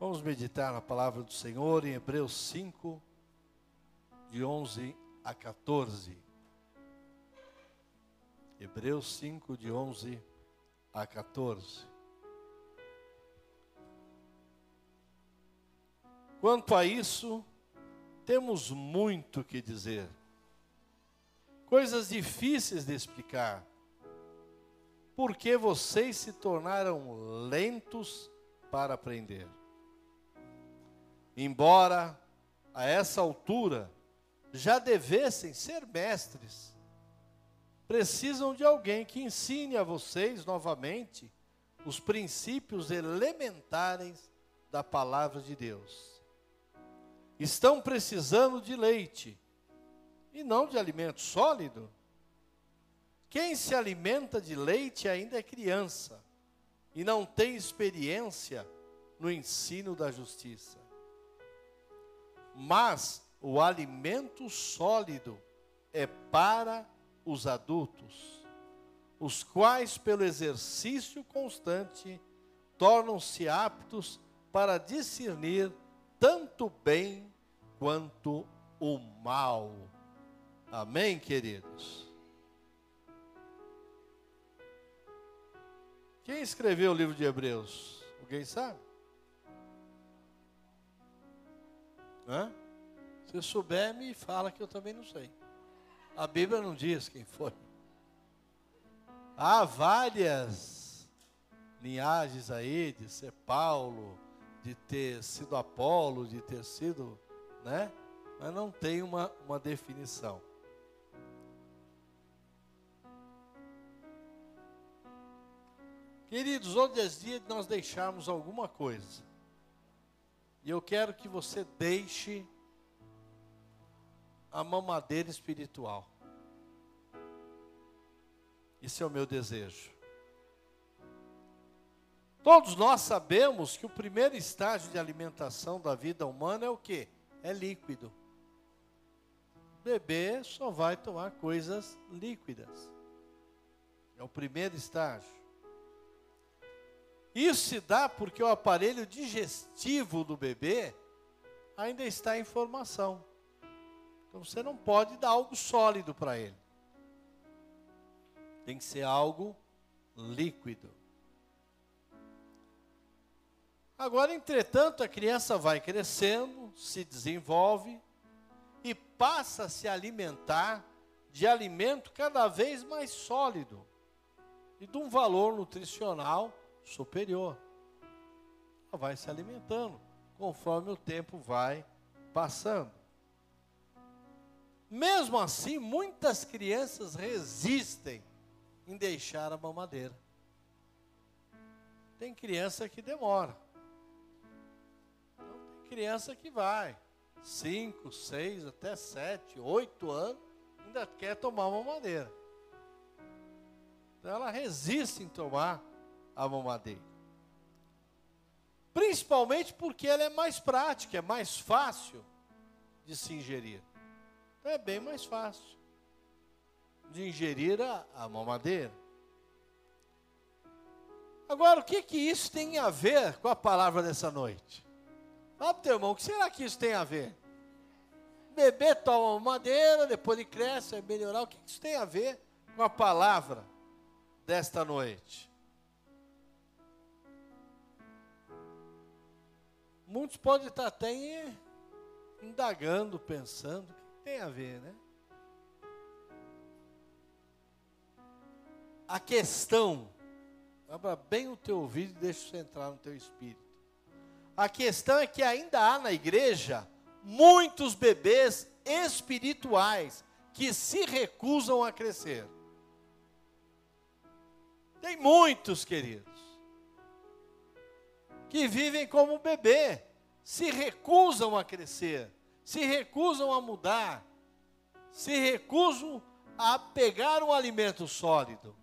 Vamos meditar na palavra do Senhor em Hebreus 5, de 11 a 14. Hebreus 5, de 11 a 14. Quanto a isso, temos muito que dizer, coisas difíceis de explicar, porque vocês se tornaram lentos para aprender. Embora a essa altura já devessem ser mestres, precisam de alguém que ensine a vocês novamente os princípios elementares da palavra de Deus. Estão precisando de leite e não de alimento sólido. Quem se alimenta de leite ainda é criança e não tem experiência no ensino da justiça. Mas o alimento sólido é para os adultos, os quais, pelo exercício constante, tornam-se aptos para discernir tanto o bem quanto o mal. Amém, queridos? Quem escreveu o livro de Hebreus? Alguém sabe? Hã? Se souber, me fala que eu também não sei. A Bíblia não diz quem foi. Há várias linhagens aí de ser Paulo, de ter sido Apolo, de ter sido, né? Mas não tem uma, uma definição. Queridos, hoje é dia de nós deixarmos alguma coisa. E eu quero que você deixe a mamadeira espiritual. Esse é o meu desejo. Todos nós sabemos que o primeiro estágio de alimentação da vida humana é o que? É líquido. O bebê só vai tomar coisas líquidas. É o primeiro estágio. Isso se dá porque o aparelho digestivo do bebê ainda está em formação. Então você não pode dar algo sólido para ele. Tem que ser algo líquido. Agora, entretanto, a criança vai crescendo, se desenvolve e passa a se alimentar de alimento cada vez mais sólido e de um valor nutricional superior. Ela vai se alimentando conforme o tempo vai passando. Mesmo assim, muitas crianças resistem em deixar a mamadeira. Tem criança que demora. Então, tem criança que vai. Cinco, seis, até sete, oito anos, ainda quer tomar mamadeira. Então ela resiste em tomar a mamadeira. Principalmente porque ela é mais prática, é mais fácil de se ingerir. Então é bem mais fácil de ingerir a, a mamadeira. Agora, o que que isso tem a ver com a palavra dessa noite? Fala para o teu irmão, o que será que isso tem a ver? Bebê toma madeira, depois ele cresce, vai melhorar. O que, que isso tem a ver com a palavra desta noite? Muitos podem estar até indagando, pensando, tem a ver, né? A questão, abra bem o teu ouvido e deixa isso entrar no teu espírito. A questão é que ainda há na igreja muitos bebês espirituais que se recusam a crescer. Tem muitos, queridos, que vivem como bebê, se recusam a crescer se recusam a mudar, se recusam a pegar um alimento sólido.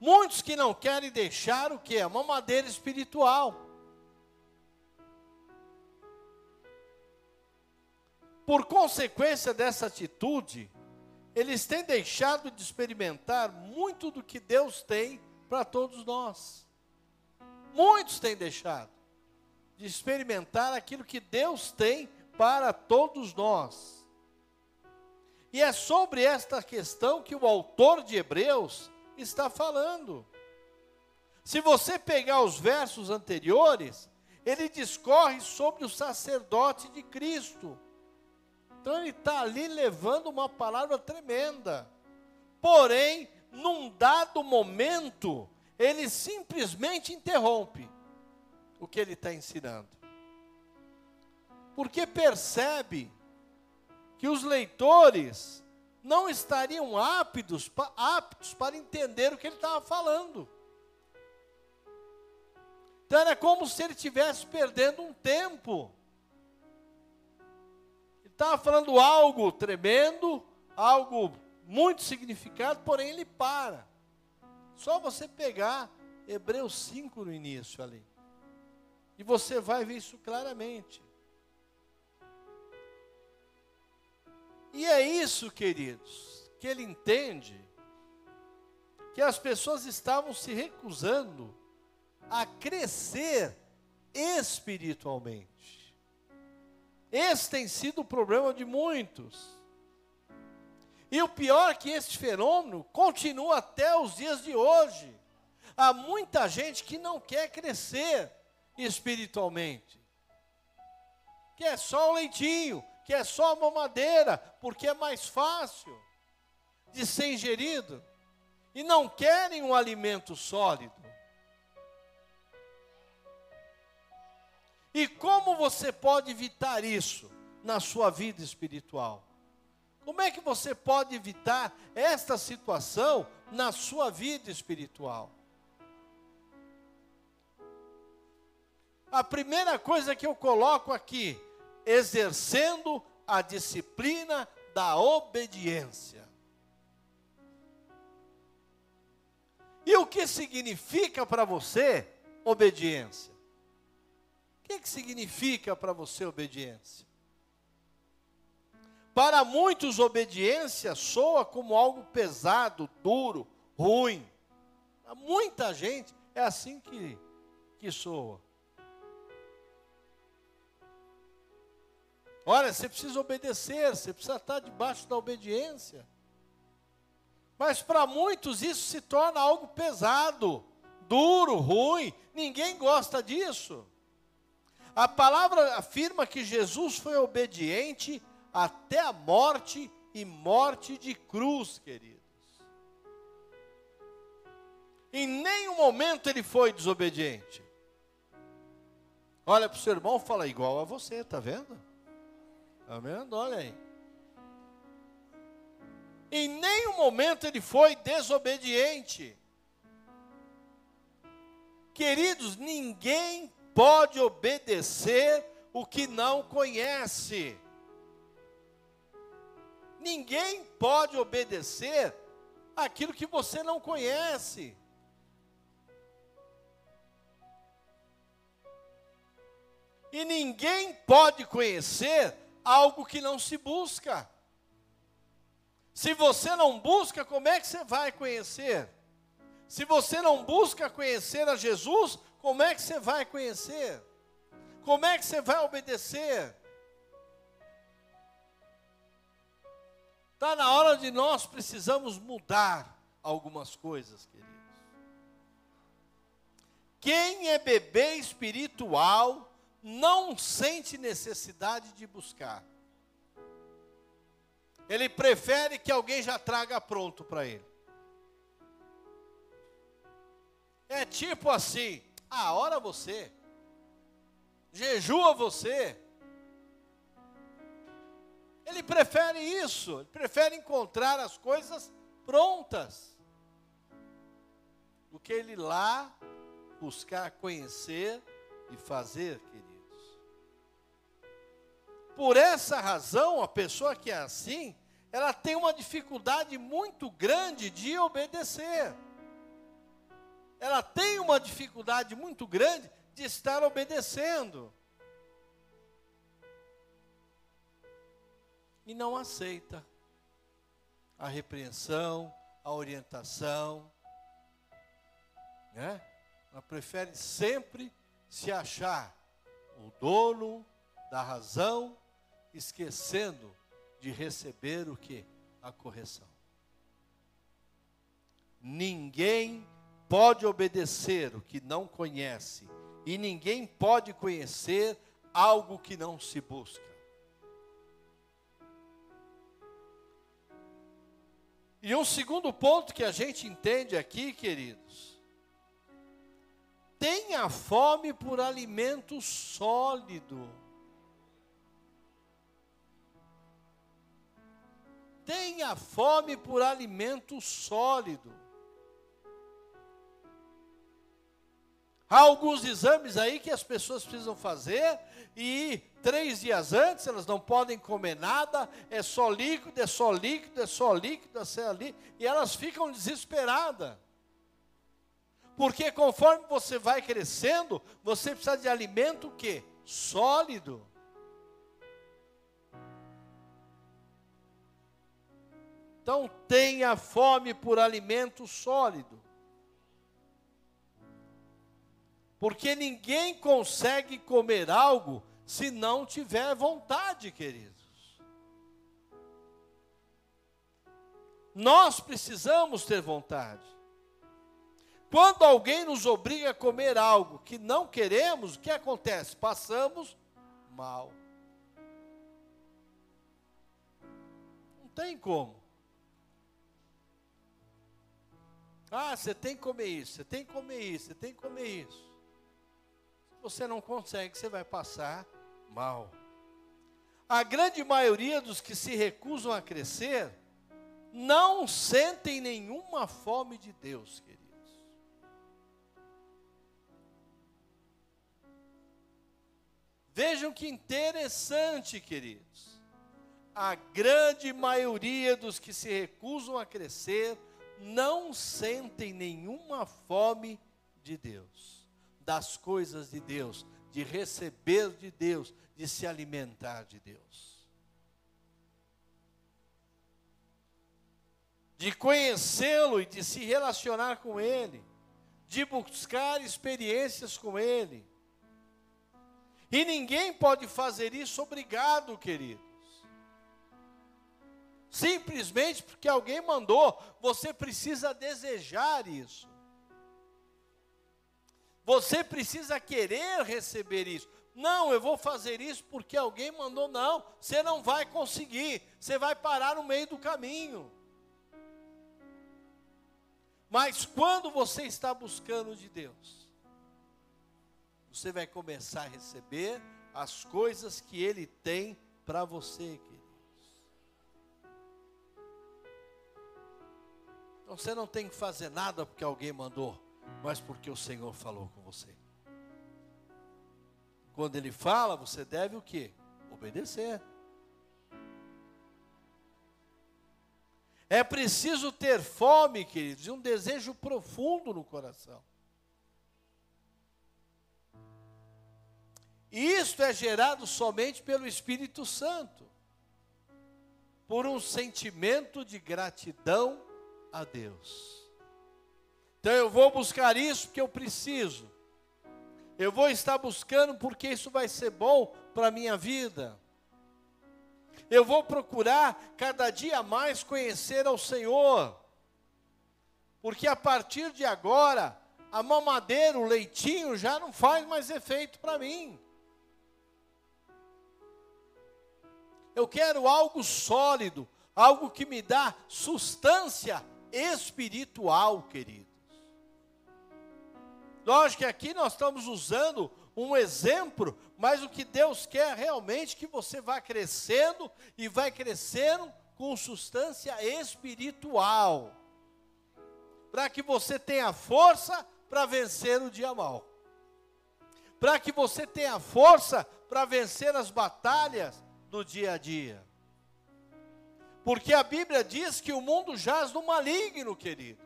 Muitos que não querem deixar o que? A mamadeira espiritual. Por consequência dessa atitude, eles têm deixado de experimentar muito do que Deus tem para todos nós. Muitos têm deixado de experimentar aquilo que Deus tem para todos nós. E é sobre esta questão que o autor de Hebreus está falando. Se você pegar os versos anteriores, ele discorre sobre o sacerdote de Cristo. Então ele está ali levando uma palavra tremenda. Porém, num dado momento, ele simplesmente interrompe o que ele está ensinando. Porque percebe que os leitores não estariam aptos, aptos para entender o que ele estava falando. Então era como se ele estivesse perdendo um tempo. Ele estava falando algo tremendo, algo muito significado, porém ele para. Só você pegar Hebreus 5 no início ali. E você vai ver isso claramente. E é isso, queridos, que ele entende que as pessoas estavam se recusando a crescer espiritualmente. Esse tem sido o problema de muitos. E o pior é que este fenômeno continua até os dias de hoje. Há muita gente que não quer crescer espiritualmente. Que é só o leitinho, que é só a mamadeira, porque é mais fácil de ser ingerido. E não querem um alimento sólido. E como você pode evitar isso na sua vida espiritual? Como é que você pode evitar esta situação na sua vida espiritual? A primeira coisa que eu coloco aqui, exercendo a disciplina da obediência. E o que significa para você obediência? O que, que significa para você obediência? Para muitos, obediência soa como algo pesado, duro, ruim. Para muita gente é assim que, que soa. Olha, você precisa obedecer, você precisa estar debaixo da obediência. Mas para muitos isso se torna algo pesado, duro, ruim. Ninguém gosta disso. A palavra afirma que Jesus foi obediente até a morte e morte de cruz, queridos. Em nenhum momento ele foi desobediente. Olha para o seu irmão, fala igual a você, está vendo? Está vendo? Olha aí. Em nenhum momento ele foi desobediente. Queridos, ninguém pode obedecer o que não conhece. Ninguém pode obedecer aquilo que você não conhece. E ninguém pode conhecer algo que não se busca. Se você não busca, como é que você vai conhecer? Se você não busca conhecer a Jesus, como é que você vai conhecer? Como é que você vai obedecer? Está na hora de nós precisamos mudar algumas coisas, queridos. Quem é bebê espiritual não sente necessidade de buscar. Ele prefere que alguém já traga pronto para ele. É tipo assim: ah, ora você, jejua você, ele prefere isso, ele prefere encontrar as coisas prontas do que ele lá buscar conhecer e fazer, queridos. Por essa razão, a pessoa que é assim, ela tem uma dificuldade muito grande de obedecer. Ela tem uma dificuldade muito grande de estar obedecendo. E não aceita a repreensão, a orientação, né? Ela prefere sempre se achar o dono da razão, esquecendo de receber o que? A correção. Ninguém pode obedecer o que não conhece, e ninguém pode conhecer algo que não se busca. E um segundo ponto que a gente entende aqui, queridos, tenha fome por alimento sólido. Tenha fome por alimento sólido. Há alguns exames aí que as pessoas precisam fazer e três dias antes elas não podem comer nada, é só líquido, é só líquido, é só líquido, é só líquido, e elas ficam desesperadas. Porque conforme você vai crescendo, você precisa de alimento que? Sólido. Então tenha fome por alimento sólido. Porque ninguém consegue comer algo se não tiver vontade, queridos. Nós precisamos ter vontade. Quando alguém nos obriga a comer algo que não queremos, o que acontece? Passamos mal. Não tem como. Ah, você tem que comer isso, você tem que comer isso, você tem que comer isso. Você não consegue, você vai passar mal. A grande maioria dos que se recusam a crescer não sentem nenhuma fome de Deus, queridos. Vejam que interessante, queridos. A grande maioria dos que se recusam a crescer não sentem nenhuma fome de Deus, das coisas de Deus, de receber de Deus, de se alimentar de Deus. De conhecê-lo e de se relacionar com Ele, de buscar experiências com Ele. E ninguém pode fazer isso obrigado, queridos. Simplesmente porque alguém mandou, você precisa desejar isso. Você precisa querer receber isso. Não, eu vou fazer isso porque alguém mandou. Não, você não vai conseguir. Você vai parar no meio do caminho. Mas quando você está buscando de Deus, você vai começar a receber as coisas que Ele tem para você, queridos. Então você não tem que fazer nada porque alguém mandou mas porque o Senhor falou com você. Quando Ele fala, você deve o quê? Obedecer. É preciso ter fome, queridos, e um desejo profundo no coração. E isto é gerado somente pelo Espírito Santo, por um sentimento de gratidão a Deus. Então eu vou buscar isso porque eu preciso. Eu vou estar buscando porque isso vai ser bom para a minha vida. Eu vou procurar cada dia mais conhecer ao Senhor. Porque a partir de agora, a mamadeira, o leitinho já não faz mais efeito para mim. Eu quero algo sólido, algo que me dá sustância espiritual, querido. Lógico que aqui nós estamos usando um exemplo, mas o que Deus quer realmente é que você vá crescendo e vai crescendo com substância espiritual. Para que você tenha força para vencer o dia mal. Para que você tenha força para vencer as batalhas do dia a dia. Porque a Bíblia diz que o mundo jaz no maligno, querido.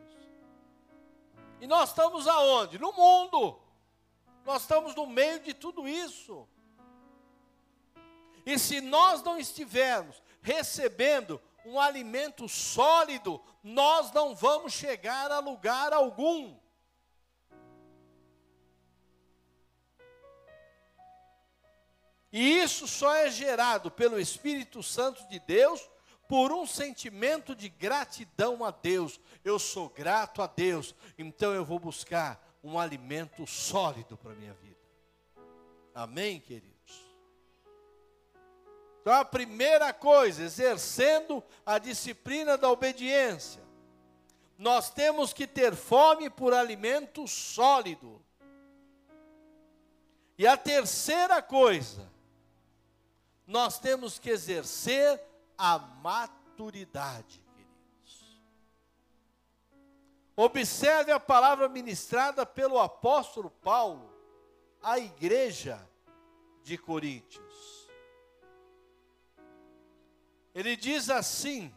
E nós estamos aonde? No mundo. Nós estamos no meio de tudo isso. E se nós não estivermos recebendo um alimento sólido, nós não vamos chegar a lugar algum. E isso só é gerado pelo Espírito Santo de Deus por um sentimento de gratidão a Deus, eu sou grato a Deus, então eu vou buscar um alimento sólido para a minha vida. Amém, queridos? Então, a primeira coisa, exercendo a disciplina da obediência, nós temos que ter fome por alimento sólido. E a terceira coisa, nós temos que exercer a maturidade. Observe a palavra ministrada pelo apóstolo Paulo à igreja de Coríntios. Ele diz assim: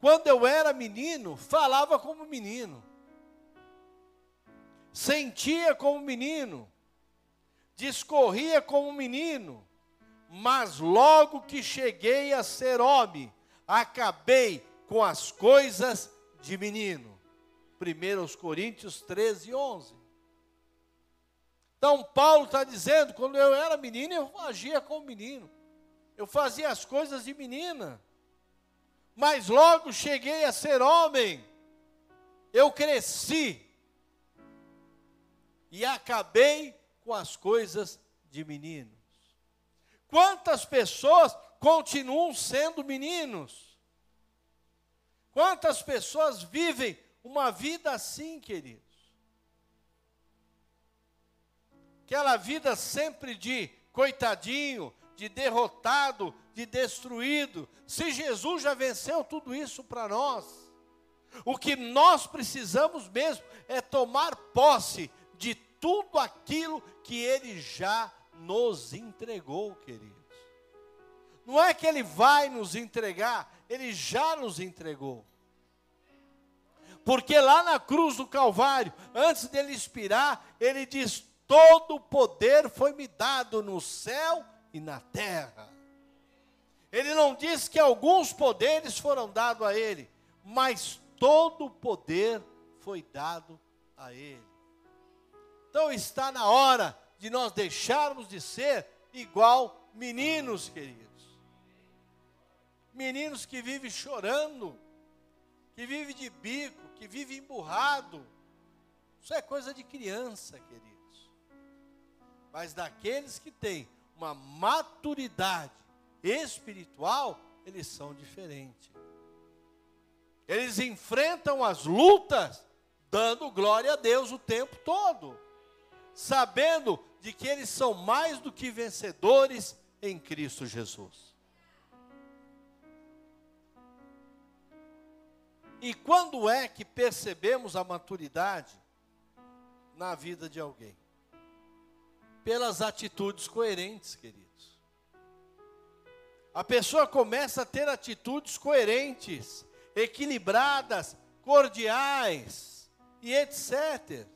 quando eu era menino, falava como menino, sentia como menino, discorria como menino, mas logo que cheguei a ser homem, acabei com as coisas de menino. 1 Coríntios 13, 11. Então, Paulo está dizendo: quando eu era menino, eu agia como menino, eu fazia as coisas de menina, mas logo cheguei a ser homem, eu cresci e acabei com as coisas de menino. Quantas pessoas continuam sendo meninos? Quantas pessoas vivem uma vida assim, queridos? Aquela vida sempre de coitadinho, de derrotado, de destruído. Se Jesus já venceu tudo isso para nós, o que nós precisamos mesmo é tomar posse de tudo aquilo que Ele já nos entregou, queridos. Não é que Ele vai nos entregar, Ele já nos entregou. Porque lá na cruz do Calvário, antes dele expirar, ele diz: Todo o poder foi me dado no céu e na terra. Ele não diz que alguns poderes foram dados a ele, mas todo o poder foi dado a ele. Então está na hora de nós deixarmos de ser igual meninos, queridos. Meninos que vivem chorando, que vivem de bico, que vivem emburrado. Isso é coisa de criança, queridos. Mas daqueles que têm uma maturidade espiritual, eles são diferentes. Eles enfrentam as lutas dando glória a Deus o tempo todo, sabendo de que eles são mais do que vencedores em Cristo Jesus. E quando é que percebemos a maturidade na vida de alguém? Pelas atitudes coerentes, queridos. A pessoa começa a ter atitudes coerentes, equilibradas, cordiais e etc.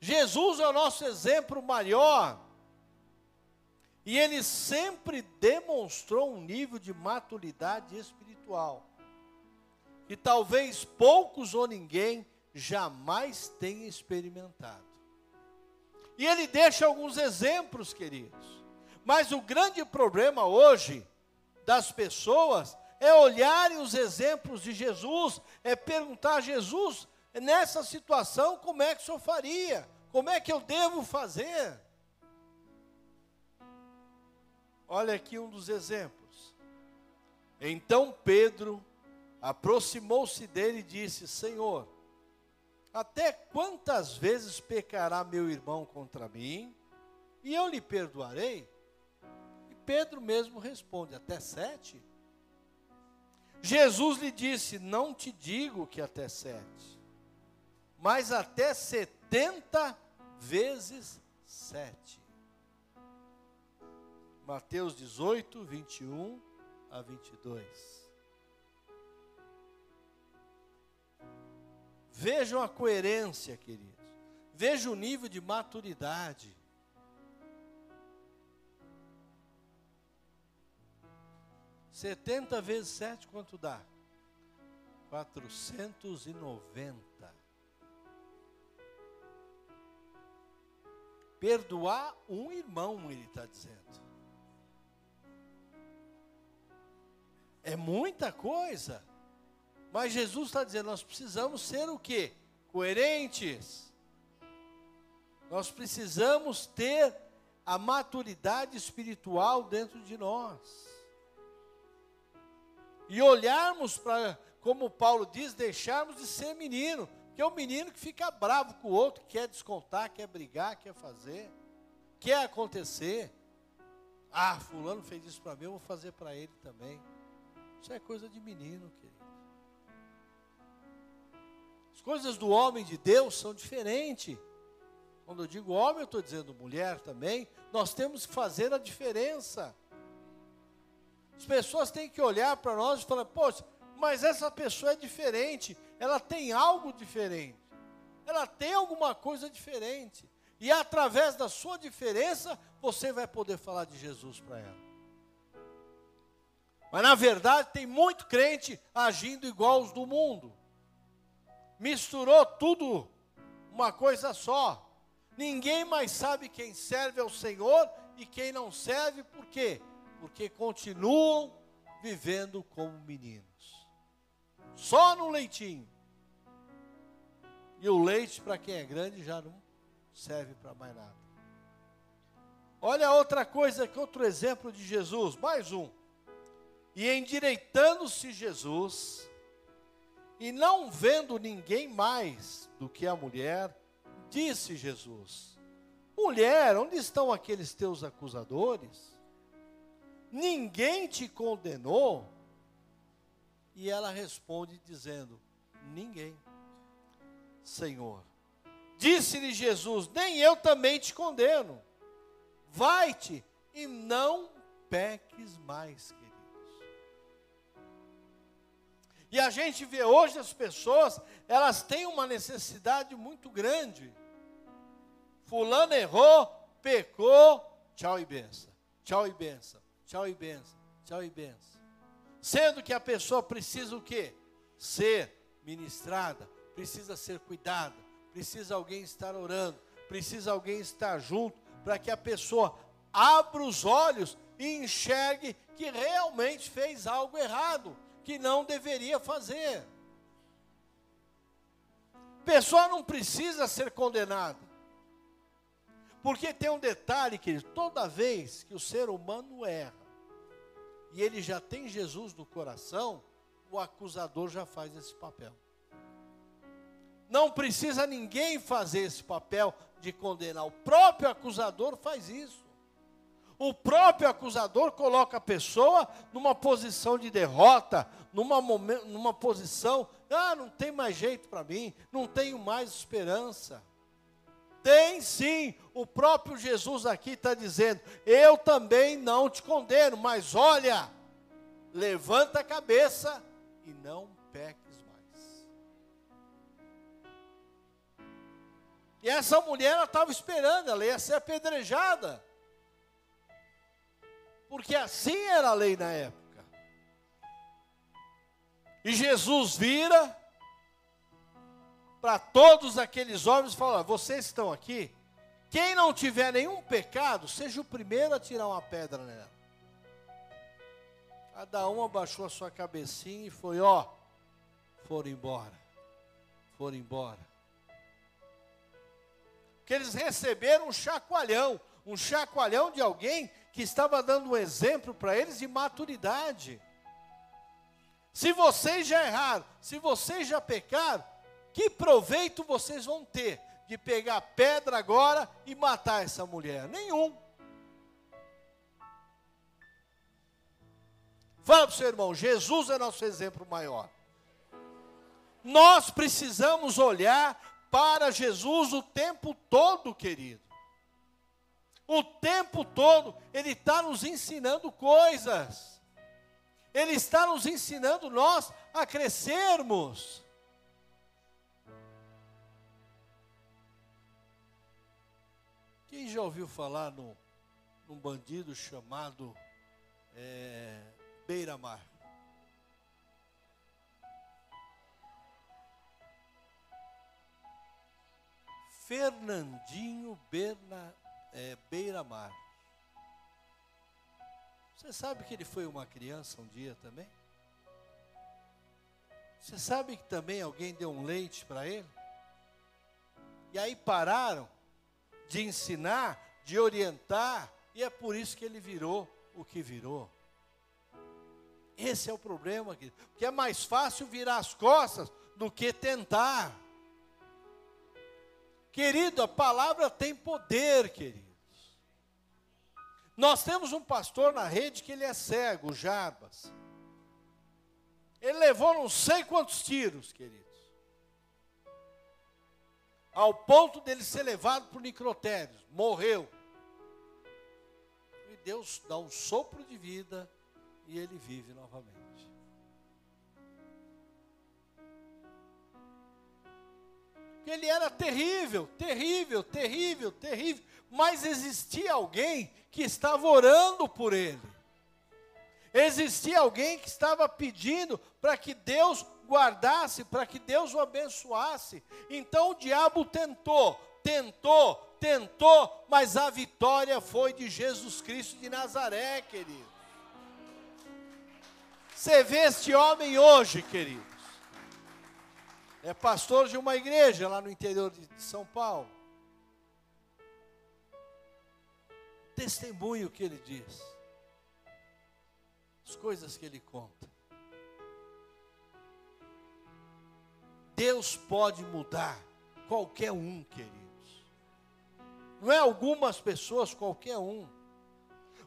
Jesus é o nosso exemplo maior. E ele sempre demonstrou um nível de maturidade espiritual que talvez poucos ou ninguém jamais tenha experimentado. E ele deixa alguns exemplos, queridos. Mas o grande problema hoje das pessoas é olharem os exemplos de Jesus, é perguntar a Jesus, nessa situação, como é que o senhor faria? Como é que eu devo fazer? Olha aqui um dos exemplos. Então Pedro aproximou-se dele e disse: Senhor, até quantas vezes pecará meu irmão contra mim e eu lhe perdoarei? E Pedro mesmo responde: Até sete? Jesus lhe disse: Não te digo que até sete, mas até setenta vezes sete. Mateus 18, 21 a 22. Vejam a coerência, queridos. Vejam o nível de maturidade. Setenta vezes sete, quanto dá? Quatrocentos e noventa. perdoar um irmão, ele está dizendo. É muita coisa. Mas Jesus está dizendo, nós precisamos ser o quê? Coerentes. Nós precisamos ter a maturidade espiritual dentro de nós. E olharmos para, como Paulo diz, deixarmos de ser menino. Que é o menino que fica bravo com o outro, quer descontar, quer brigar, quer fazer, quer acontecer. Ah, fulano fez isso para mim, eu vou fazer para ele também. Isso é coisa de menino, querido. As coisas do homem de Deus são diferentes. Quando eu digo homem, eu estou dizendo mulher também. Nós temos que fazer a diferença. As pessoas têm que olhar para nós e falar: poxa, mas essa pessoa é diferente. Ela tem algo diferente. Ela tem alguma coisa diferente. E através da sua diferença, você vai poder falar de Jesus para ela. Mas na verdade, tem muito crente agindo igual os do mundo misturou tudo uma coisa só. Ninguém mais sabe quem serve ao Senhor e quem não serve, por quê? Porque continuam vivendo como meninos. Só no leitinho. E o leite, para quem é grande, já não serve para mais nada. Olha outra coisa, que outro exemplo de Jesus, mais um. E endireitando-se Jesus, e não vendo ninguém mais do que a mulher, disse Jesus: Mulher, onde estão aqueles teus acusadores? Ninguém te condenou? E ela responde dizendo: Ninguém. Senhor, disse-lhe Jesus: Nem eu também te condeno. Vai-te e não peques mais. E a gente vê hoje as pessoas, elas têm uma necessidade muito grande. Fulano errou, pecou, tchau e benção. Tchau e benção. Tchau e benção. Tchau e benção. Sendo que a pessoa precisa o quê? Ser ministrada, precisa ser cuidada, precisa alguém estar orando, precisa alguém estar junto para que a pessoa abra os olhos e enxergue que realmente fez algo errado que não deveria fazer. Pessoa não precisa ser condenada. Porque tem um detalhe que toda vez que o ser humano erra, e ele já tem Jesus no coração, o acusador já faz esse papel. Não precisa ninguém fazer esse papel de condenar, o próprio acusador faz isso. O próprio acusador coloca a pessoa numa posição de derrota, numa, numa posição, ah, não tem mais jeito para mim, não tenho mais esperança. Tem sim, o próprio Jesus aqui está dizendo: eu também não te condeno, mas olha, levanta a cabeça e não peques mais. E essa mulher, ela estava esperando, ela ia ser apedrejada porque assim era a lei na época. E Jesus vira para todos aqueles homens e fala: Vocês estão aqui, quem não tiver nenhum pecado, seja o primeiro a tirar uma pedra nela. Cada um abaixou a sua cabecinha e foi, ó, foram embora. Foram embora. Que eles receberam um chacoalhão, um chacoalhão de alguém que estava dando um exemplo para eles de maturidade. Se vocês já erraram, se vocês já pecaram, que proveito vocês vão ter de pegar pedra agora e matar essa mulher? Nenhum. Fala para o seu irmão, Jesus é nosso exemplo maior. Nós precisamos olhar para Jesus o tempo todo, querido. O tempo todo Ele está nos ensinando coisas. Ele está nos ensinando nós a crescermos. Quem já ouviu falar no, num bandido chamado é, Beira-Mar? Fernandinho Berna, é, beira-mar. Você sabe que ele foi uma criança um dia também? Você sabe que também alguém deu um leite para ele? E aí pararam de ensinar, de orientar, e é por isso que ele virou o que virou. Esse é o problema, querido. Porque é mais fácil virar as costas do que tentar. Querido, a palavra tem poder, queridos. Nós temos um pastor na rede que ele é cego, o Jarbas. Ele levou não sei quantos tiros, queridos. Ao ponto dele ser levado por necrotérios. Morreu. E Deus dá um sopro de vida e ele vive novamente. Porque ele era terrível, terrível, terrível, terrível. Mas existia alguém que estava orando por ele. Existia alguém que estava pedindo para que Deus guardasse, para que Deus o abençoasse. Então o diabo tentou, tentou, tentou, mas a vitória foi de Jesus Cristo de Nazaré, querido. Você vê este homem hoje, queridos. É pastor de uma igreja lá no interior de São Paulo. Testemunho que ele diz. As coisas que ele conta. Deus pode mudar qualquer um, queridos. Não é algumas pessoas, qualquer um.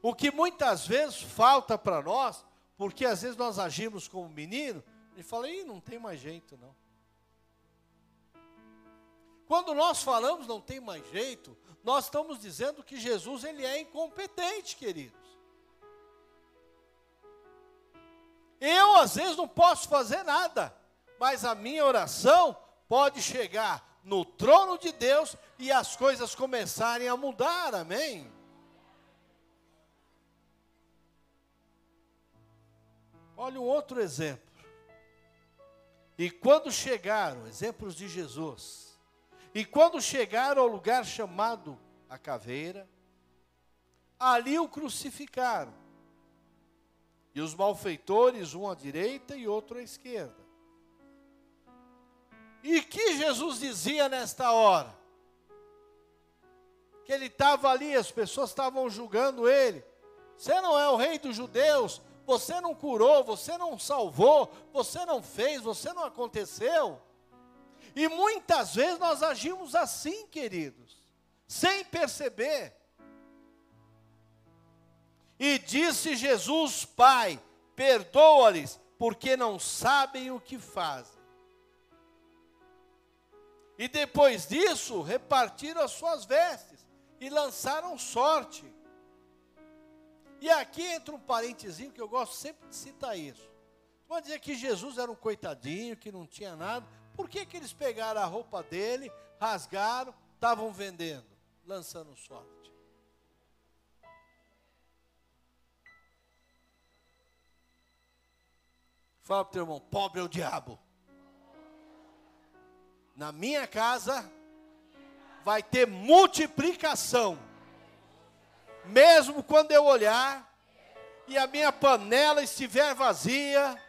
O que muitas vezes falta para nós porque às vezes nós agimos como menino e fala, Ih, não tem mais jeito não. Quando nós falamos não tem mais jeito, nós estamos dizendo que Jesus ele é incompetente, queridos. Eu às vezes não posso fazer nada, mas a minha oração pode chegar no trono de Deus e as coisas começarem a mudar, amém? Olha um outro exemplo. E quando chegaram, exemplos de Jesus, e quando chegaram ao lugar chamado a caveira, ali o crucificaram. E os malfeitores, um à direita e outro à esquerda. E que Jesus dizia nesta hora? Que ele estava ali, as pessoas estavam julgando ele. Você não é o rei dos judeus? você não curou, você não salvou, você não fez, você não aconteceu. E muitas vezes nós agimos assim, queridos, sem perceber. E disse Jesus, Pai, perdoa-lhes, porque não sabem o que fazem. E depois disso, repartiram as suas vestes e lançaram sorte. E aqui entra um parentezinho que eu gosto sempre de citar isso. Pode dizer que Jesus era um coitadinho, que não tinha nada. Por que, que eles pegaram a roupa dele, rasgaram, estavam vendendo, lançando sorte? Fala para o teu irmão, pobre é o diabo. Na minha casa vai ter multiplicação mesmo quando eu olhar e a minha panela estiver vazia,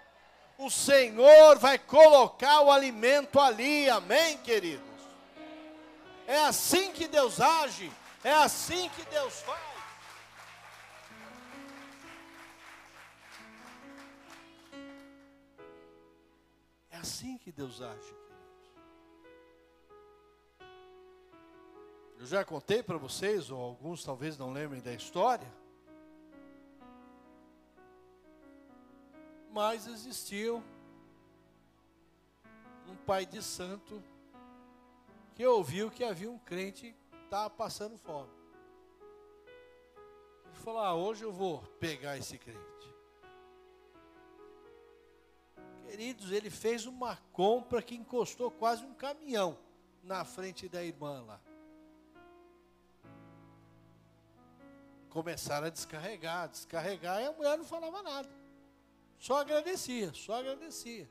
o Senhor vai colocar o alimento ali, amém, queridos? É assim que Deus age, é assim que Deus faz. É assim que Deus age. Eu já contei para vocês, ou alguns talvez não lembrem da história, mas existiu um pai de santo que ouviu que havia um crente que estava passando fome. Ele falou: ah, hoje eu vou pegar esse crente. Queridos, ele fez uma compra que encostou quase um caminhão na frente da irmã lá. começaram a descarregar, descarregar, e a mulher não falava nada. Só agradecia, só agradecia.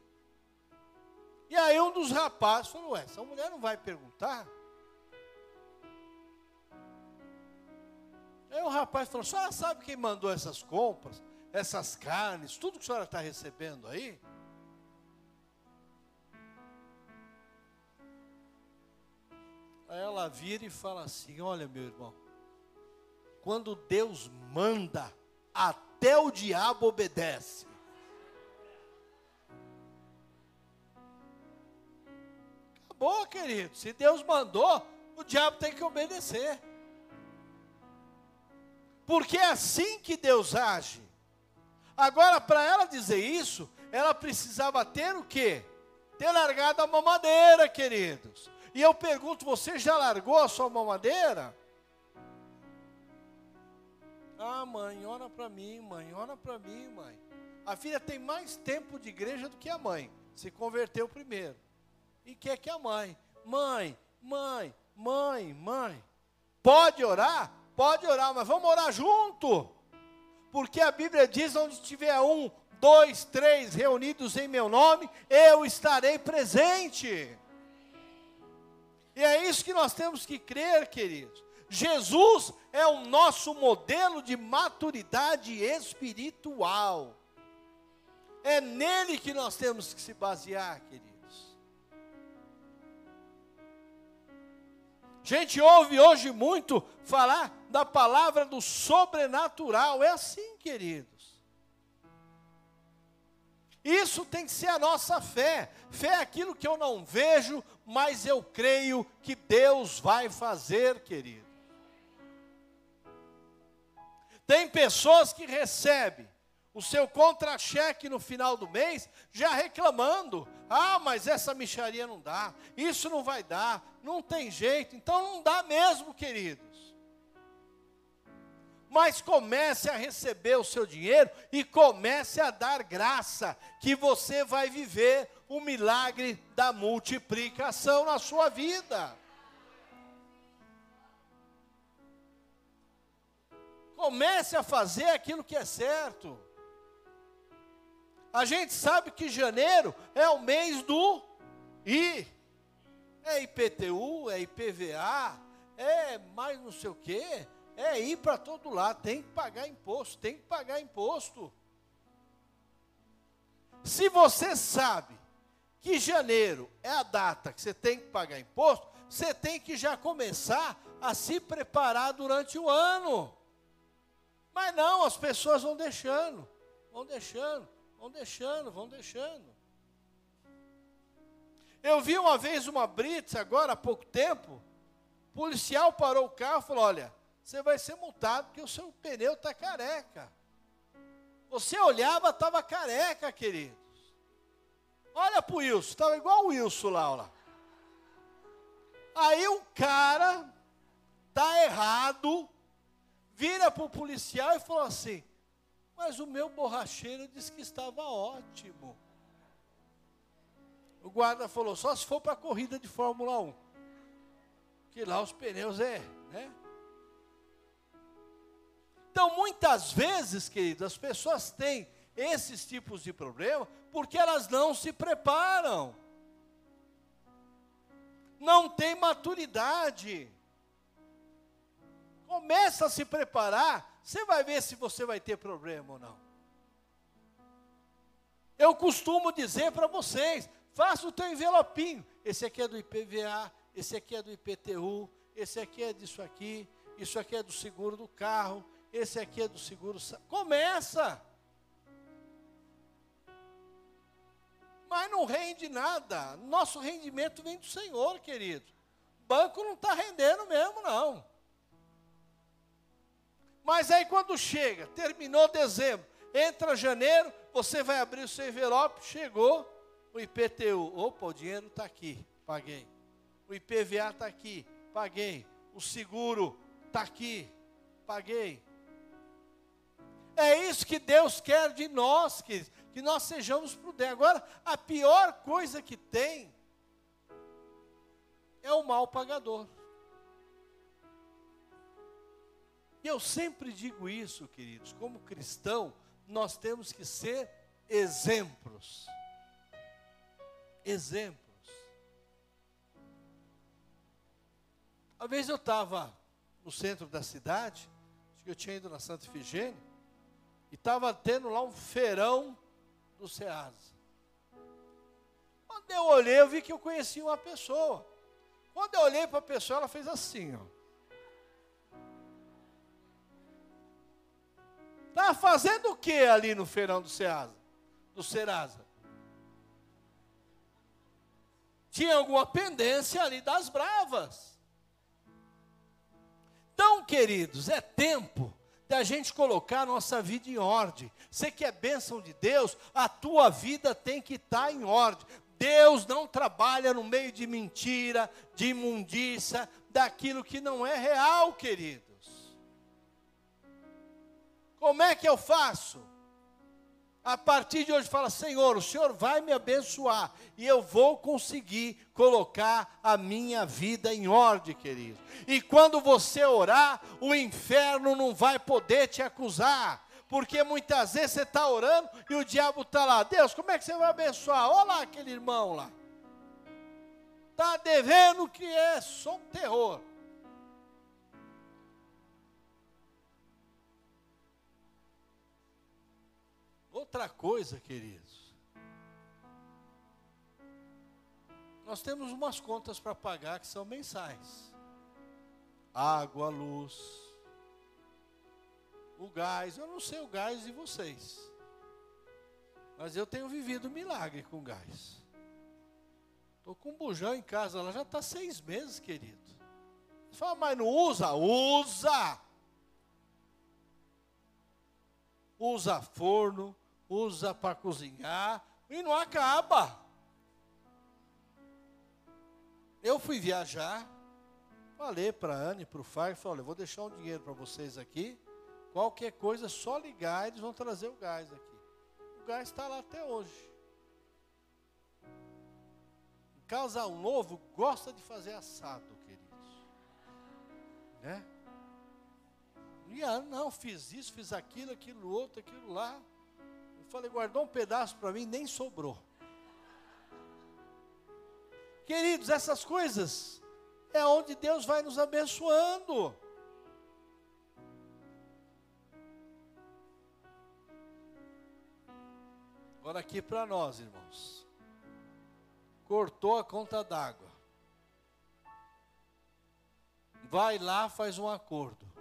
E aí um dos rapazes falou, ué, essa mulher não vai perguntar? rapaz falou: a senhora sabe quem mandou essas compras, essas carnes, tudo que a senhora está recebendo aí? Aí ela vira e fala assim: Olha, meu irmão, quando Deus manda, até o diabo obedece. Acabou, querido. Se Deus mandou, o diabo tem que obedecer. Porque é assim que Deus age. Agora, para ela dizer isso, ela precisava ter o quê? Ter largado a mamadeira, queridos. E eu pergunto, você já largou a sua mamadeira? Ah, mãe, ora para mim, mãe, ora para mim, mãe. A filha tem mais tempo de igreja do que a mãe. Se converteu primeiro. E quer que a mãe, mãe, mãe, mãe, mãe. Pode orar? Pode orar, mas vamos orar junto. Porque a Bíblia diz: onde tiver um, dois, três reunidos em meu nome, eu estarei presente. E é isso que nós temos que crer, queridos. Jesus é o nosso modelo de maturidade espiritual. É nele que nós temos que se basear, queridos. Gente ouve hoje muito falar da palavra do sobrenatural. É assim, queridos. Isso tem que ser a nossa fé. Fé é aquilo que eu não vejo, mas eu creio que Deus vai fazer, querido. Tem pessoas que recebem o seu contra-cheque no final do mês, já reclamando: ah, mas essa micharia não dá, isso não vai dar, não tem jeito, então não dá mesmo, queridos. Mas comece a receber o seu dinheiro e comece a dar graça, que você vai viver o milagre da multiplicação na sua vida. Comece a fazer aquilo que é certo. A gente sabe que janeiro é o mês do I. É IPTU, é IPVA, é mais não sei o quê. É ir para todo lado, tem que pagar imposto, tem que pagar imposto. Se você sabe que janeiro é a data que você tem que pagar imposto, você tem que já começar a se preparar durante o ano. Mas não, as pessoas vão deixando, vão deixando. Vão deixando, vão deixando. Eu vi uma vez uma blitz, agora há pouco tempo, o policial parou o carro e falou: Olha, você vai ser multado porque o seu pneu está careca. Você olhava, estava careca, queridos. Olha para o Wilson, estava igual o Wilson lá, lá. Aí o cara tá errado, vira para o policial e falou assim: mas o meu borracheiro disse que estava ótimo. O guarda falou: só se for para a corrida de Fórmula 1. Que lá os pneus é, né? Então, muitas vezes, queridos, as pessoas têm esses tipos de problema porque elas não se preparam. Não tem maturidade. Começa a se preparar você vai ver se você vai ter problema ou não. Eu costumo dizer para vocês: faça o teu envelopinho. Esse aqui é do IPVA, esse aqui é do IPTU, esse aqui é disso aqui, isso aqui é do seguro do carro, esse aqui é do seguro. Começa! Mas não rende nada. Nosso rendimento vem do Senhor, querido. Banco não está rendendo mesmo, não. Mas aí quando chega, terminou dezembro, entra janeiro, você vai abrir o seu envelope, chegou o IPTU. Opa, o dinheiro está aqui, paguei. O IPVA está aqui, paguei. O seguro está aqui, paguei. É isso que Deus quer de nós, que, que nós sejamos prudentes. Agora, a pior coisa que tem é o mal pagador. E eu sempre digo isso, queridos, como cristão, nós temos que ser exemplos. Exemplos. Uma vez eu estava no centro da cidade, Acho que eu tinha ido na Santa Ifigênia. E estava tendo lá um feirão do Ceasa. Quando eu olhei, eu vi que eu conhecia uma pessoa. Quando eu olhei para a pessoa, ela fez assim, ó. Tá fazendo o que ali no feirão do Ceasa? Do Serasa? Tinha alguma pendência ali das bravas. Então, queridos, é tempo da gente colocar a nossa vida em ordem. Você que é bênção de Deus, a tua vida tem que estar tá em ordem. Deus não trabalha no meio de mentira, de imundícia, daquilo que não é real, queridos. Como é que eu faço? A partir de hoje fala, Senhor, o Senhor vai me abençoar e eu vou conseguir colocar a minha vida em ordem, querido. E quando você orar, o inferno não vai poder te acusar, porque muitas vezes você está orando e o diabo está lá. Deus, como é que você vai abençoar? Olha lá aquele irmão lá. Está devendo que é só um terror. Outra coisa, queridos. Nós temos umas contas para pagar que são mensais. Água, luz, o gás, eu não sei o gás de vocês. Mas eu tenho vivido milagre com gás. Estou com um bujão em casa, ela já está seis meses, querido. Você fala, mas não usa? Usa! Usa forno, usa para cozinhar e não acaba. Eu fui viajar, falei para a Anne para o Fábio, falei, olha, vou deixar um dinheiro para vocês aqui, Qualquer coisa, só ligar, eles vão trazer o gás aqui. O gás está lá até hoje. Um casal novo gosta de fazer assado, queridos. Né? E ah, não, fiz isso, fiz aquilo, aquilo outro, aquilo lá. Falei, guardou um pedaço para mim, nem sobrou. Queridos, essas coisas é onde Deus vai nos abençoando. Agora aqui para nós, irmãos. Cortou a conta d'água. Vai lá, faz um acordo.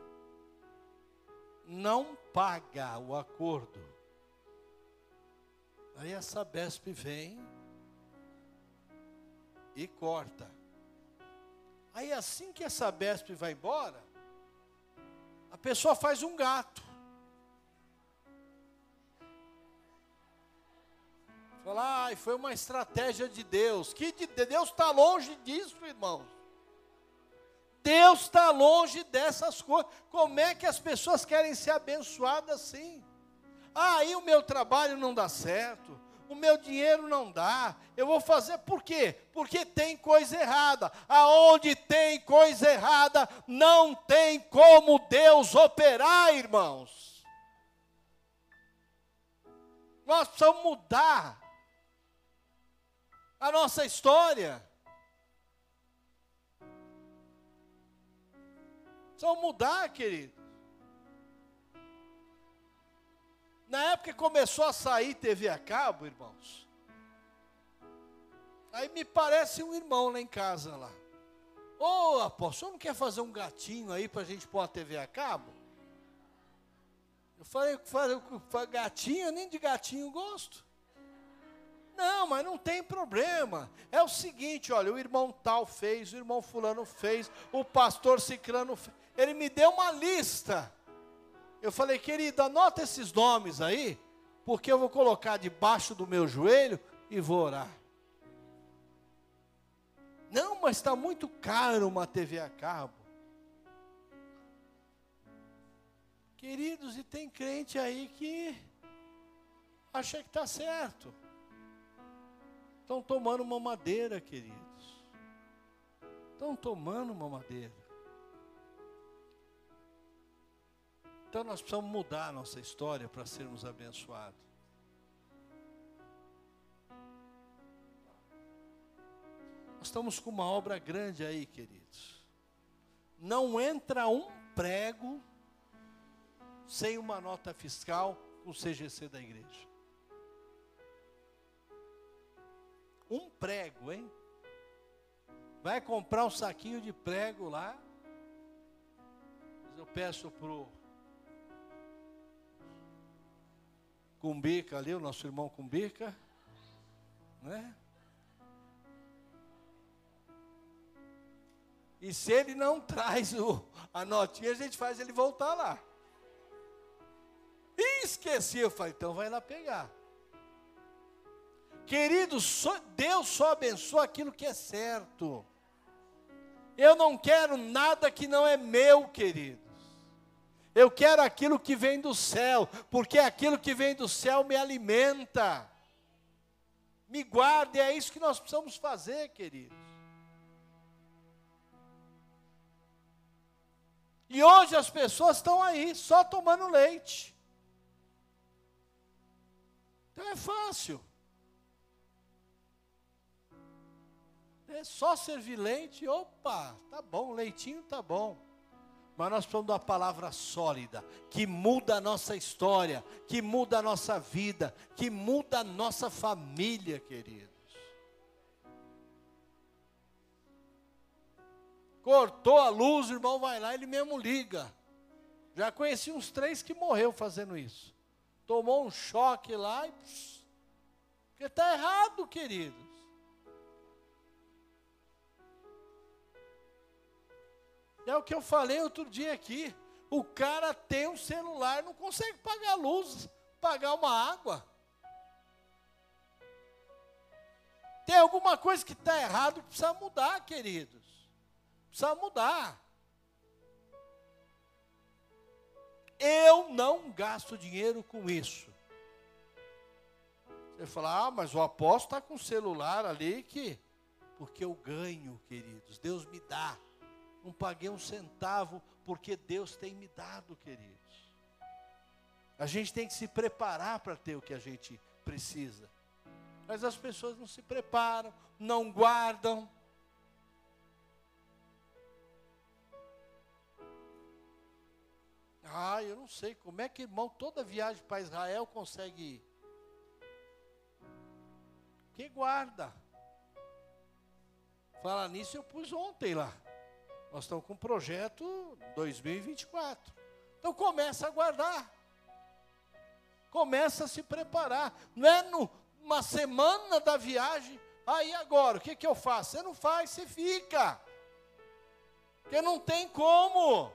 Não paga o acordo. Aí a Sabesp vem e corta. Aí assim que a Sabesp vai embora, a pessoa faz um gato. Falar, ah, foi uma estratégia de Deus. Que de, Deus está longe disso, irmãos. Deus está longe dessas coisas. Como é que as pessoas querem ser abençoadas assim? Ah, aí o meu trabalho não dá certo, o meu dinheiro não dá. Eu vou fazer por quê? Porque tem coisa errada. Aonde tem coisa errada, não tem como Deus operar, irmãos. Nós precisamos mudar a nossa história. Só mudar, querido. Na época que começou a sair TV a cabo, irmãos. Aí me parece um irmão lá em casa lá. Ô oh, apóstolo, não quer fazer um gatinho aí para a gente pôr a TV a cabo? Eu falei, gatinho, nem de gatinho gosto. Não, mas não tem problema. É o seguinte, olha, o irmão tal fez, o irmão fulano fez, o pastor ciclano fez. Ele me deu uma lista. Eu falei, querido, anota esses nomes aí, porque eu vou colocar debaixo do meu joelho e vou orar. Não, mas está muito caro uma TV a cabo. Queridos, e tem crente aí que acha que está certo. Estão tomando uma madeira, queridos. Estão tomando uma madeira. Então nós precisamos mudar a nossa história para sermos abençoados. Nós estamos com uma obra grande aí, queridos. Não entra um prego sem uma nota fiscal com o CGC da igreja. Um prego, hein? Vai comprar um saquinho de prego lá. Eu peço pro Cumbica ali, o nosso irmão Cumbica, né? E se ele não traz o, a notinha, a gente faz ele voltar lá. E esqueci, eu falei, então vai lá pegar. Queridos, só, Deus só abençoa aquilo que é certo. Eu não quero nada que não é meu, queridos. Eu quero aquilo que vem do céu, porque aquilo que vem do céu me alimenta. Me guarda, e é isso que nós precisamos fazer, queridos. E hoje as pessoas estão aí só tomando leite. Então é fácil. É só servir leite, opa, tá bom, leitinho tá bom. Mas nós precisamos de uma palavra sólida, que muda a nossa história, que muda a nossa vida, que muda a nossa família, queridos. Cortou a luz, o irmão vai lá, ele mesmo liga. Já conheci uns três que morreu fazendo isso. Tomou um choque lá e. Porque está errado, queridos. É o que eu falei outro dia aqui. O cara tem um celular, não consegue pagar luz, pagar uma água. Tem alguma coisa que está errado, precisa mudar, queridos. Precisa mudar. Eu não gasto dinheiro com isso. Você fala, ah, mas o apóstolo está com o celular ali que. Porque eu ganho, queridos. Deus me dá. Não paguei um centavo, porque Deus tem me dado, queridos. A gente tem que se preparar para ter o que a gente precisa. Mas as pessoas não se preparam, não guardam. Ah, eu não sei como é que irmão toda viagem para Israel consegue ir. Que guarda. Fala nisso, eu pus ontem lá. Nós estamos com um projeto 2024. Então começa a guardar. Começa a se preparar. Não é numa semana da viagem. Aí agora, o que, que eu faço? Você não faz, você fica. Porque não tem como.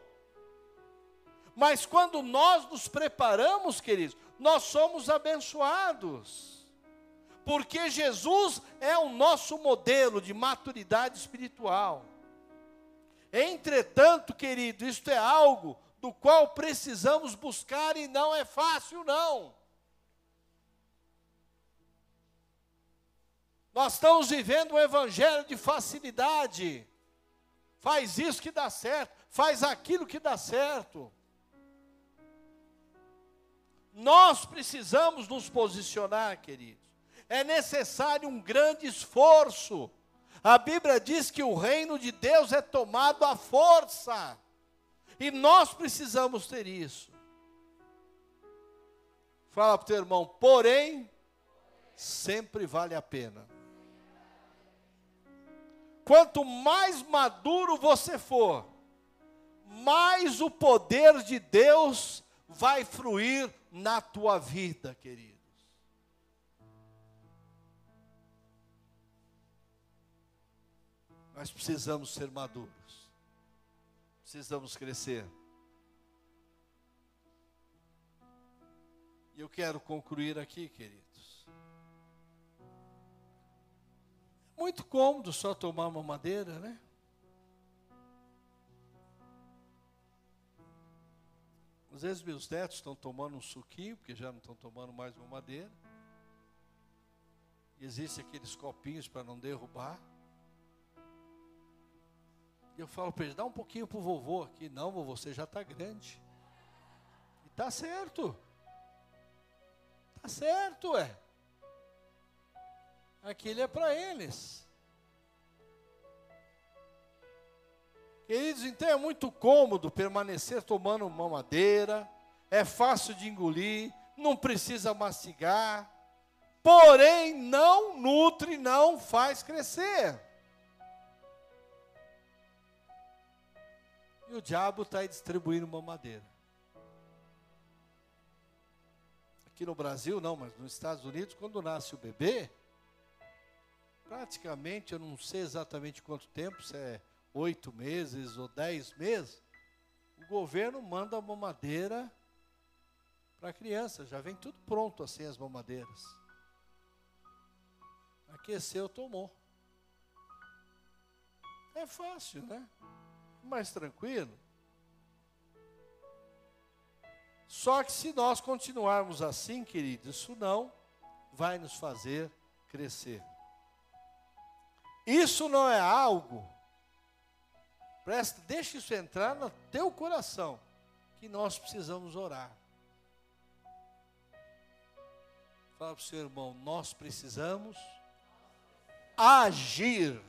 Mas quando nós nos preparamos, queridos, nós somos abençoados. Porque Jesus é o nosso modelo de maturidade espiritual. Entretanto, querido, isto é algo do qual precisamos buscar e não é fácil, não. Nós estamos vivendo um evangelho de facilidade. Faz isso que dá certo, faz aquilo que dá certo. Nós precisamos nos posicionar, queridos. É necessário um grande esforço a Bíblia diz que o reino de Deus é tomado à força. E nós precisamos ter isso. Fala para o teu irmão, porém, sempre vale a pena. Quanto mais maduro você for, mais o poder de Deus vai fruir na tua vida, querido. Nós precisamos ser maduros. Precisamos crescer. E eu quero concluir aqui, queridos. É muito cômodo só tomar uma madeira, né? Às vezes meus netos estão tomando um suquinho, porque já não estão tomando mais uma madeira. Existem aqueles copinhos para não derrubar. E eu falo para ele, dá um pouquinho para o vovô aqui. Não, vovô, você já está grande. E está certo. Está certo, é. Aquilo é para eles. Queridos, então é muito cômodo permanecer tomando uma madeira, é fácil de engolir, não precisa mastigar, porém não nutre, não faz crescer. E o diabo está aí distribuindo uma madeira. Aqui no Brasil, não, mas nos Estados Unidos, quando nasce o bebê, praticamente, eu não sei exatamente quanto tempo, se é oito meses ou dez meses, o governo manda uma madeira para a criança, já vem tudo pronto assim as mamadeiras. Aqueceu, tomou. É fácil, né? Mais tranquilo. Só que se nós continuarmos assim, queridos, isso não vai nos fazer crescer. Isso não é algo, presta, deixa isso entrar no teu coração, que nós precisamos orar. Fala para o seu irmão, nós precisamos agir.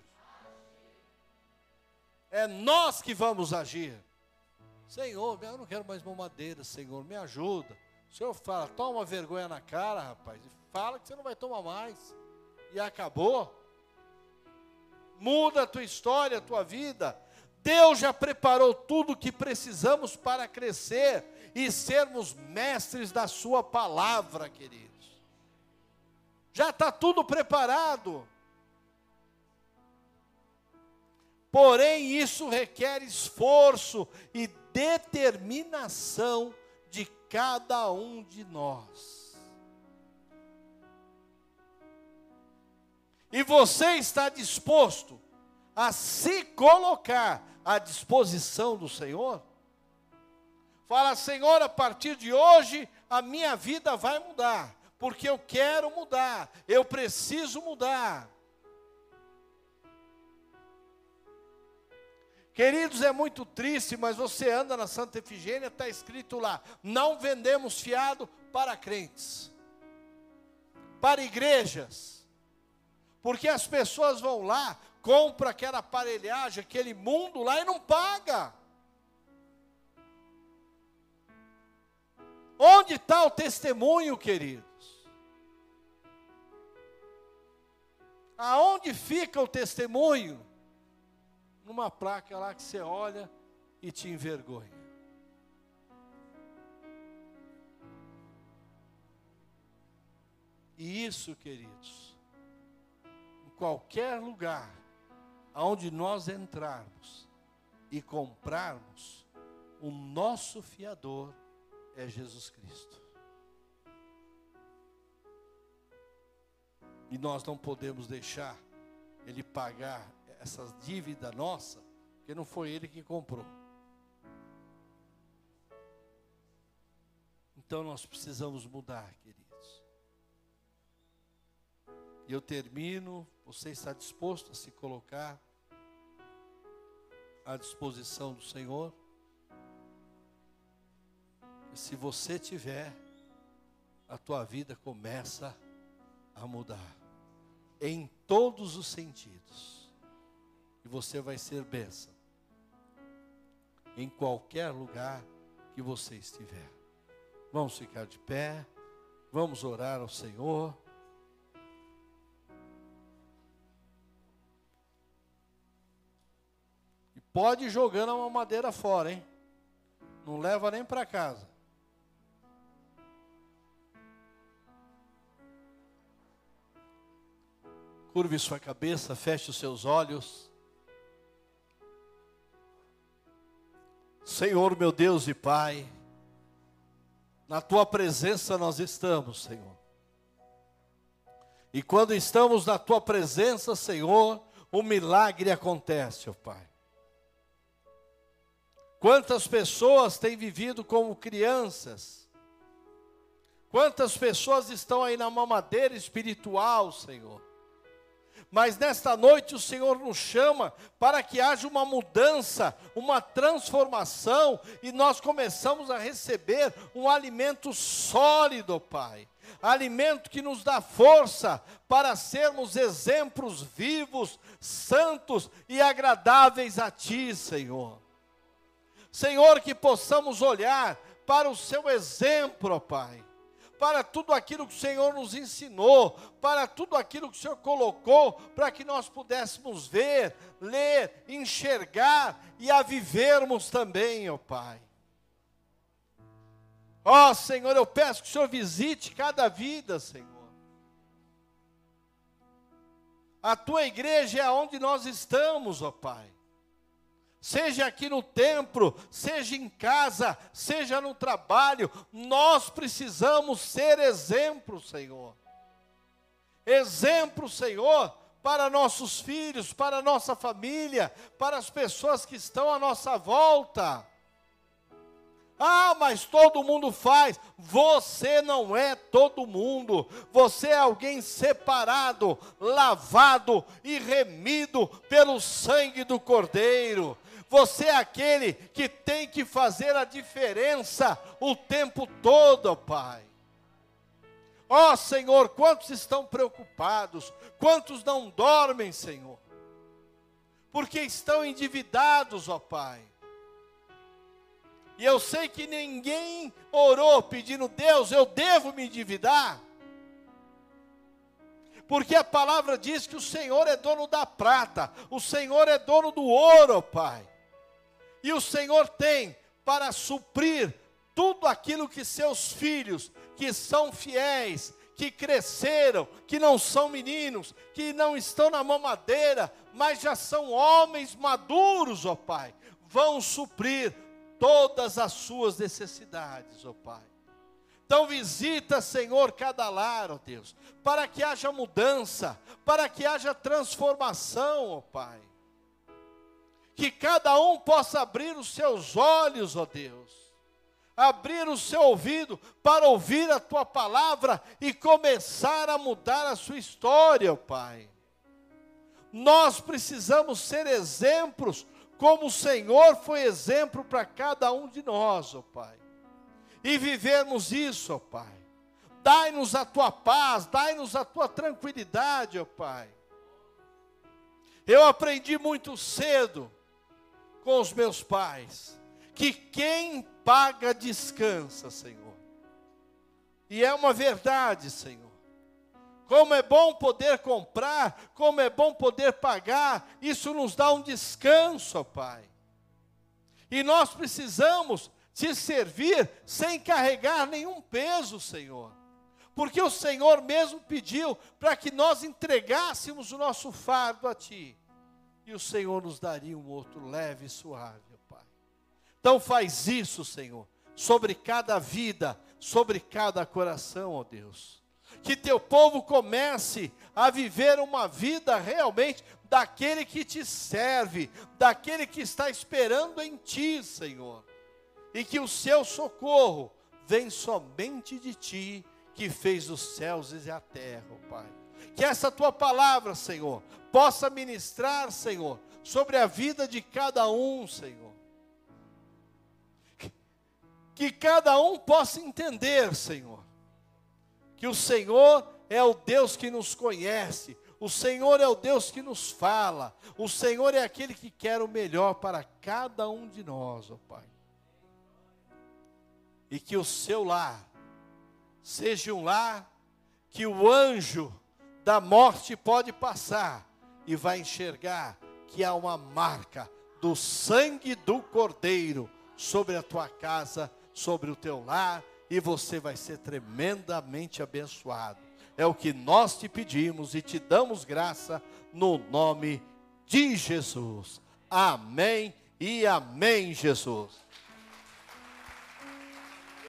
É nós que vamos agir. Senhor, eu não quero mais mamadeira, Senhor, me ajuda. O Senhor fala, toma vergonha na cara, rapaz, e fala que você não vai tomar mais. E acabou. Muda a tua história, a tua vida. Deus já preparou tudo o que precisamos para crescer e sermos mestres da Sua palavra, querido já está tudo preparado. Porém, isso requer esforço e determinação de cada um de nós. E você está disposto a se colocar à disposição do Senhor? Fala, Senhor, a partir de hoje a minha vida vai mudar porque eu quero mudar, eu preciso mudar. Queridos, é muito triste, mas você anda na Santa Efigênia, está escrito lá: não vendemos fiado para crentes, para igrejas, porque as pessoas vão lá, compram aquela aparelhagem, aquele mundo lá e não paga. Onde está o testemunho, querido? Aonde fica o testemunho? Numa placa lá que você olha e te envergonha. E isso, queridos, em qualquer lugar aonde nós entrarmos e comprarmos, o nosso fiador é Jesus Cristo. E nós não podemos deixar ele pagar essa dívida nossa, porque não foi ele que comprou. Então nós precisamos mudar, queridos. E eu termino, você está disposto a se colocar à disposição do Senhor? E se você tiver, a tua vida começa a mudar em todos os sentidos. E você vai ser bênção em qualquer lugar que você estiver. Vamos ficar de pé, vamos orar ao Senhor. E pode ir jogando uma madeira fora, hein? Não leva nem para casa. Curve sua cabeça, feche os seus olhos. Senhor, meu Deus e Pai, na tua presença nós estamos, Senhor. E quando estamos na tua presença, Senhor, o milagre acontece, ó Pai. Quantas pessoas têm vivido como crianças? Quantas pessoas estão aí na mamadeira espiritual, Senhor? Mas nesta noite o Senhor nos chama para que haja uma mudança, uma transformação, e nós começamos a receber um alimento sólido, Pai. Alimento que nos dá força para sermos exemplos vivos, santos e agradáveis a Ti, Senhor. Senhor, que possamos olhar para o seu exemplo, Pai para tudo aquilo que o Senhor nos ensinou, para tudo aquilo que o Senhor colocou, para que nós pudéssemos ver, ler, enxergar e a vivermos também, ó Pai. Ó Senhor, eu peço que o Senhor visite cada vida, Senhor. A tua igreja é onde nós estamos, ó Pai seja aqui no templo, seja em casa, seja no trabalho, nós precisamos ser exemplo, Senhor. Exemplo, Senhor, para nossos filhos, para nossa família, para as pessoas que estão à nossa volta. Ah, mas todo mundo faz. Você não é todo mundo. Você é alguém separado, lavado e remido pelo sangue do Cordeiro. Você é aquele que tem que fazer a diferença o tempo todo, Pai. Ó oh, Senhor, quantos estão preocupados, quantos não dormem, Senhor, porque estão endividados, ó oh, Pai. E eu sei que ninguém orou pedindo, Deus, eu devo me endividar. Porque a palavra diz que o Senhor é dono da prata, o Senhor é dono do ouro, Pai. E o Senhor tem para suprir tudo aquilo que seus filhos, que são fiéis, que cresceram, que não são meninos, que não estão na mamadeira, mas já são homens maduros, ó Pai, vão suprir todas as suas necessidades, ó Pai. Então visita, Senhor, cada lar, ó Deus, para que haja mudança, para que haja transformação, ó Pai que cada um possa abrir os seus olhos, ó Deus, abrir o seu ouvido para ouvir a tua palavra e começar a mudar a sua história, ó Pai. Nós precisamos ser exemplos, como o Senhor foi exemplo para cada um de nós, ó Pai. E vivermos isso, ó Pai. Dai-nos a tua paz, dai-nos a tua tranquilidade, ó Pai. Eu aprendi muito cedo com os meus pais, que quem paga descansa, Senhor. E é uma verdade, Senhor. Como é bom poder comprar, como é bom poder pagar, isso nos dá um descanso, ó Pai. E nós precisamos te servir sem carregar nenhum peso, Senhor. Porque o Senhor mesmo pediu para que nós entregássemos o nosso fardo a Ti e o Senhor nos daria um outro leve e suave, ó Pai. Então faz isso, Senhor, sobre cada vida, sobre cada coração, ó Deus. Que teu povo comece a viver uma vida realmente daquele que te serve, daquele que está esperando em ti, Senhor. E que o seu socorro vem somente de ti, que fez os céus e a terra, ó Pai. Que essa tua palavra, Senhor, possa ministrar, Senhor, sobre a vida de cada um, Senhor. Que cada um possa entender, Senhor, que o Senhor é o Deus que nos conhece, o Senhor é o Deus que nos fala, o Senhor é aquele que quer o melhor para cada um de nós, ó Pai. E que o seu lar seja um lar que o anjo da morte pode passar e vai enxergar que há uma marca do sangue do Cordeiro sobre a tua casa, sobre o teu lar, e você vai ser tremendamente abençoado. É o que nós te pedimos e te damos graça no nome de Jesus. Amém e amém, Jesus.